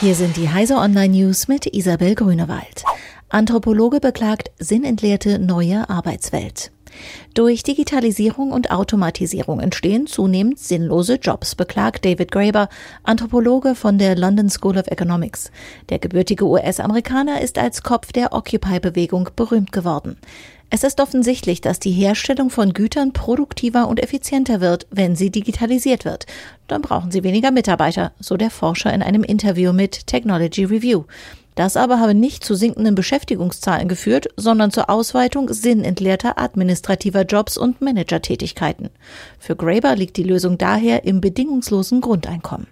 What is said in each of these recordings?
Hier sind die Heise Online News mit Isabel Grünewald. Anthropologe beklagt sinnentleerte neue Arbeitswelt. Durch Digitalisierung und Automatisierung entstehen zunehmend sinnlose Jobs, beklagt David Graeber, Anthropologe von der London School of Economics. Der gebürtige US-Amerikaner ist als Kopf der Occupy-Bewegung berühmt geworden. Es ist offensichtlich, dass die Herstellung von Gütern produktiver und effizienter wird, wenn sie digitalisiert wird. Dann brauchen sie weniger Mitarbeiter, so der Forscher in einem Interview mit Technology Review. Das aber habe nicht zu sinkenden Beschäftigungszahlen geführt, sondern zur Ausweitung sinnentleerter administrativer Jobs und Managertätigkeiten. Für Graeber liegt die Lösung daher im bedingungslosen Grundeinkommen.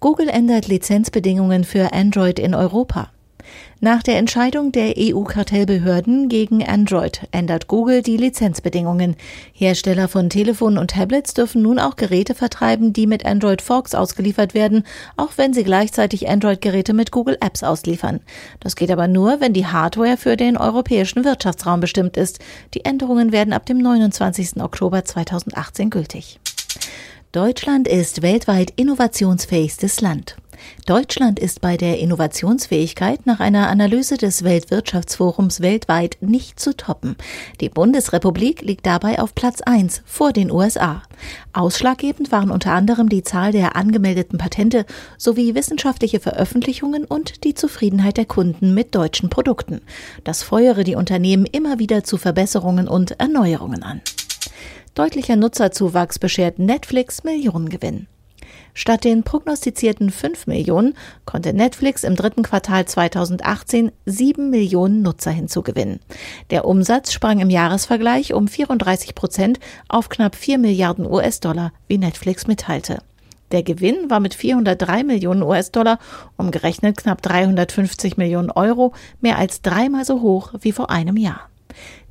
Google ändert Lizenzbedingungen für Android in Europa. Nach der Entscheidung der EU-Kartellbehörden gegen Android ändert Google die Lizenzbedingungen. Hersteller von Telefonen und Tablets dürfen nun auch Geräte vertreiben, die mit Android Forks ausgeliefert werden, auch wenn sie gleichzeitig Android-Geräte mit Google Apps ausliefern. Das geht aber nur, wenn die Hardware für den europäischen Wirtschaftsraum bestimmt ist. Die Änderungen werden ab dem 29. Oktober 2018 gültig. Deutschland ist weltweit innovationsfähigstes Land. Deutschland ist bei der Innovationsfähigkeit nach einer Analyse des Weltwirtschaftsforums weltweit nicht zu toppen. Die Bundesrepublik liegt dabei auf Platz 1 vor den USA. Ausschlaggebend waren unter anderem die Zahl der angemeldeten Patente sowie wissenschaftliche Veröffentlichungen und die Zufriedenheit der Kunden mit deutschen Produkten. Das feuere die Unternehmen immer wieder zu Verbesserungen und Erneuerungen an. Deutlicher Nutzerzuwachs beschert Netflix Millionengewinn. Statt den prognostizierten 5 Millionen konnte Netflix im dritten Quartal 2018 7 Millionen Nutzer hinzugewinnen. Der Umsatz sprang im Jahresvergleich um 34 Prozent auf knapp 4 Milliarden US-Dollar, wie Netflix mitteilte. Der Gewinn war mit 403 Millionen US-Dollar, umgerechnet knapp 350 Millionen Euro, mehr als dreimal so hoch wie vor einem Jahr.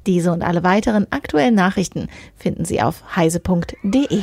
Diese und alle weiteren aktuellen Nachrichten finden Sie auf heise.de.